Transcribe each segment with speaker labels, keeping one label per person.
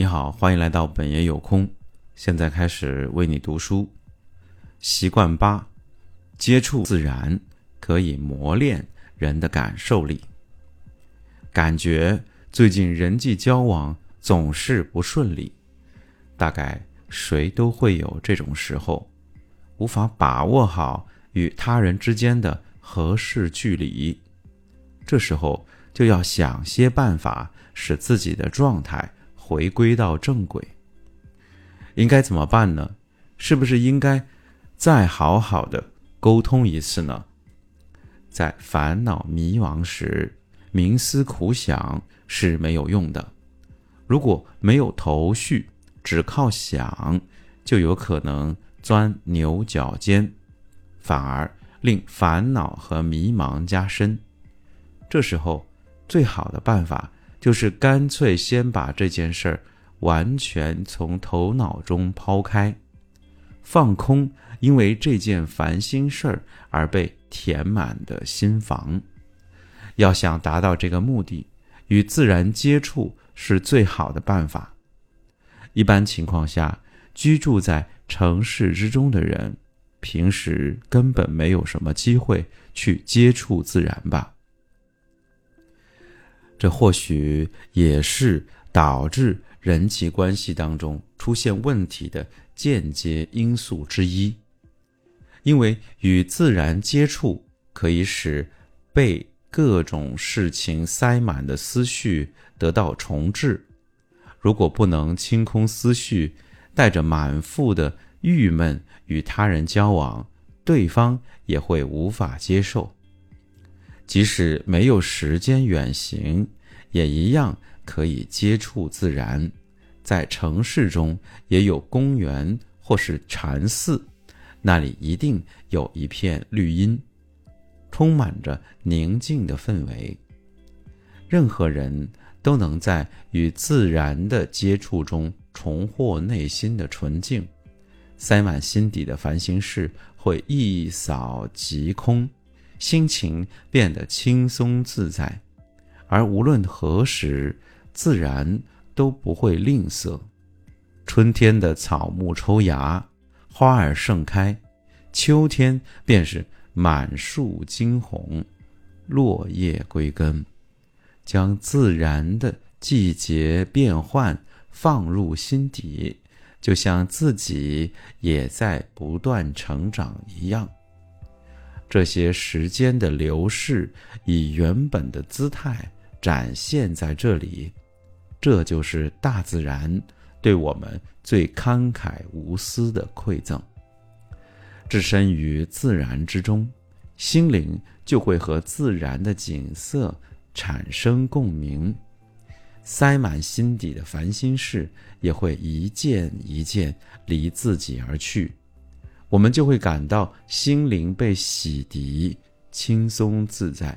Speaker 1: 你好，欢迎来到本爷有空。现在开始为你读书。习惯八：接触自然可以磨练人的感受力。感觉最近人际交往总是不顺利，大概谁都会有这种时候，无法把握好与他人之间的合适距离。这时候就要想些办法，使自己的状态回归到正轨。应该怎么办呢？是不是应该再好好的沟通一次呢？在烦恼迷茫时，冥思苦想是没有用的。如果没有头绪，只靠想，就有可能钻牛角尖，反而令烦恼和迷茫加深。这时候，最好的办法就是干脆先把这件事儿完全从头脑中抛开，放空因为这件烦心事儿而被填满的心房。要想达到这个目的，与自然接触是最好的办法。一般情况下，居住在城市之中的人，平时根本没有什么机会去接触自然吧。这或许也是导致人际关系当中出现问题的间接因素之一。因为与自然接触可以使被各种事情塞满的思绪得到重置。如果不能清空思绪，带着满腹的郁闷与他人交往，对方也会无法接受。即使没有时间远行，也一样可以接触自然。在城市中也有公园或是禅寺，那里一定有一片绿荫，充满着宁静的氛围。任何人都能在与自然的接触中重获内心的纯净，塞满心底的烦心事会一扫即空。心情变得轻松自在，而无论何时，自然都不会吝啬。春天的草木抽芽，花儿盛开；秋天便是满树惊红，落叶归根。将自然的季节变换放入心底，就像自己也在不断成长一样。这些时间的流逝，以原本的姿态展现在这里，这就是大自然对我们最慷慨无私的馈赠。置身于自然之中，心灵就会和自然的景色产生共鸣，塞满心底的烦心事也会一件一件离自己而去。我们就会感到心灵被洗涤、轻松自在。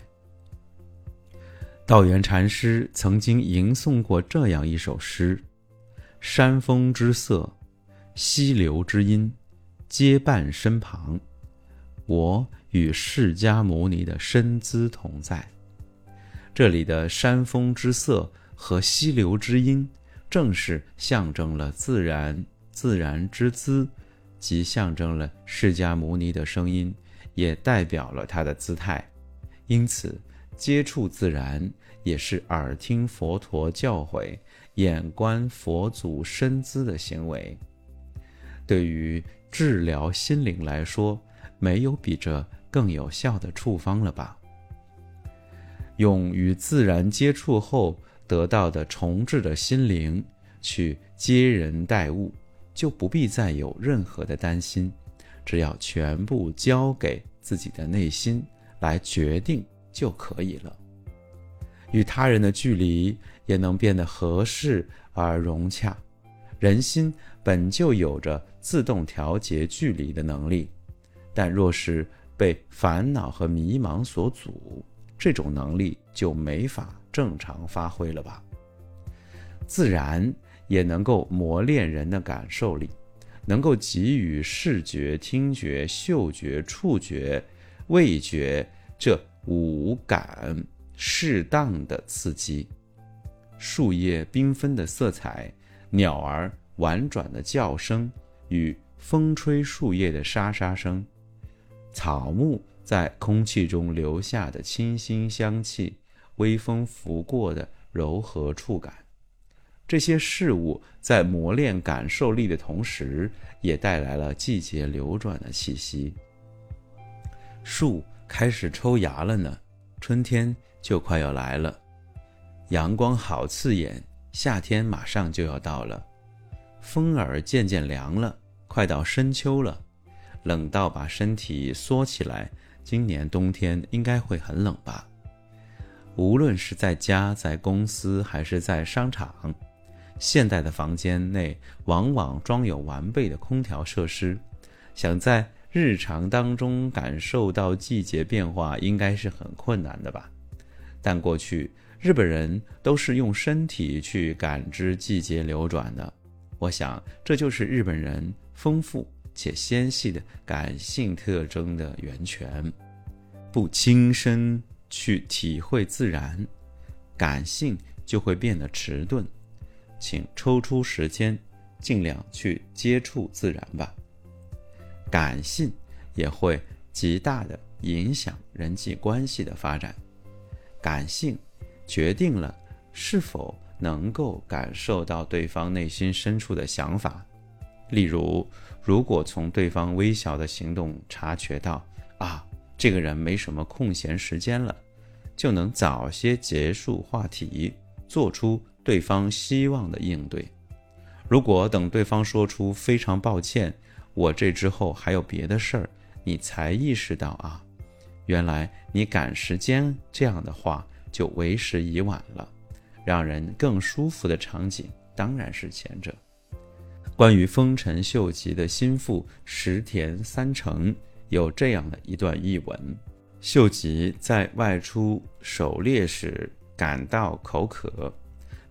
Speaker 1: 道元禅师曾经吟诵过这样一首诗：“山峰之色，溪流之音，皆伴身旁。我与释迦牟尼的身姿同在。”这里的山峰之色和溪流之音，正是象征了自然、自然之姿。即象征了释迦牟尼的声音，也代表了他的姿态。因此，接触自然也是耳听佛陀教诲、眼观佛祖身姿的行为。对于治疗心灵来说，没有比这更有效的处方了吧？用与自然接触后得到的重置的心灵去接人待物。就不必再有任何的担心，只要全部交给自己的内心来决定就可以了。与他人的距离也能变得合适而融洽。人心本就有着自动调节距离的能力，但若是被烦恼和迷茫所阻，这种能力就没法正常发挥了吧？自然。也能够磨练人的感受力，能够给予视觉、听觉、嗅觉、触觉、味觉这五感适当的刺激。树叶缤纷的色彩，鸟儿婉转的叫声与风吹树叶的沙沙声，草木在空气中留下的清新香气，微风拂过的柔和触感，这些事物在磨练感受力的同时，也带来了季节流转的气息。树开始抽芽了呢，春天就快要来了，阳光好刺眼。夏天马上就要到了，风儿渐渐凉了，快到深秋了，冷到把身体缩起来。今年冬天应该会很冷吧？无论是在家、在公司还是在商场，现代的房间内往往装有完备的空调设施，想在日常当中感受到季节变化，应该是很困难的吧？但过去。日本人都是用身体去感知季节流转的，我想这就是日本人丰富且纤细的感性特征的源泉。不亲身去体会自然，感性就会变得迟钝。请抽出时间，尽量去接触自然吧。感性也会极大的影响人际关系的发展。感性。决定了是否能够感受到对方内心深处的想法。例如，如果从对方微小的行动察觉到啊，这个人没什么空闲时间了，就能早些结束话题，做出对方希望的应对。如果等对方说出“非常抱歉，我这之后还有别的事儿”，你才意识到啊，原来你赶时间这样的话。就为时已晚了，让人更舒服的场景当然是前者。关于丰臣秀吉的心腹石田三成，有这样的一段译文：秀吉在外出狩猎时感到口渴，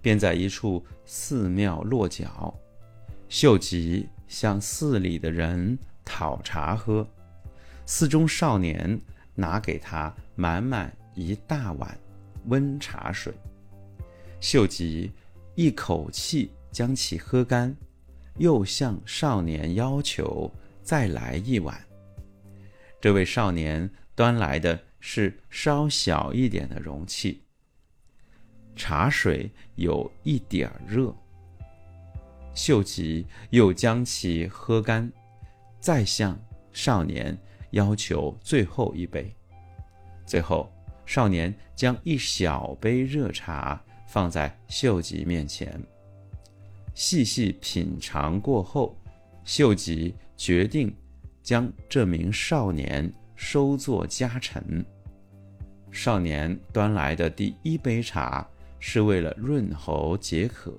Speaker 1: 便在一处寺庙落脚。秀吉向寺里的人讨茶喝，寺中少年拿给他满满一大碗。温茶水，秀吉一口气将其喝干，又向少年要求再来一碗。这位少年端来的是稍小一点的容器，茶水有一点热。秀吉又将其喝干，再向少年要求最后一杯，最后。少年将一小杯热茶放在秀吉面前，细细品尝过后，秀吉决定将这名少年收作家臣。少年端来的第一杯茶是为了润喉解渴，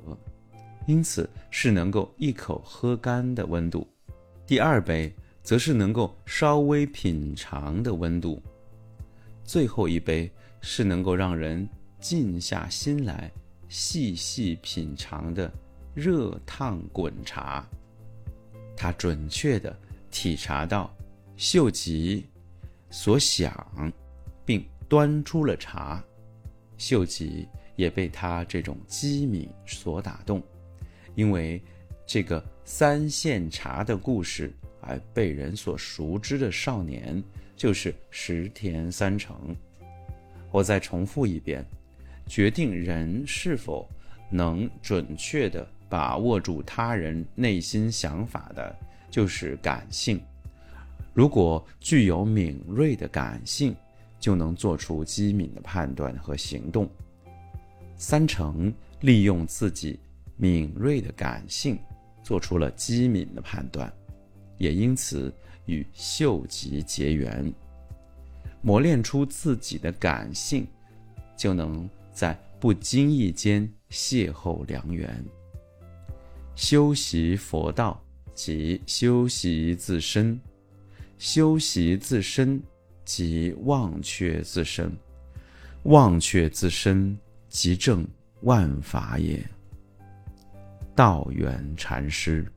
Speaker 1: 因此是能够一口喝干的温度；第二杯则是能够稍微品尝的温度。最后一杯是能够让人静下心来细细品尝的热烫滚茶。他准确地体察到秀吉所想，并端出了茶。秀吉也被他这种机敏所打动，因为这个三献茶的故事而被人所熟知的少年。就是石田三成。我再重复一遍：决定人是否能准确地把握住他人内心想法的，就是感性。如果具有敏锐的感性，就能做出机敏的判断和行动。三成利用自己敏锐的感性，做出了机敏的判断，也因此。与秀吉结缘，磨练出自己的感性，就能在不经意间邂逅良缘。修习佛道即修习自身，修习自身即忘却自身，忘却自身即正万法也。道元禅师。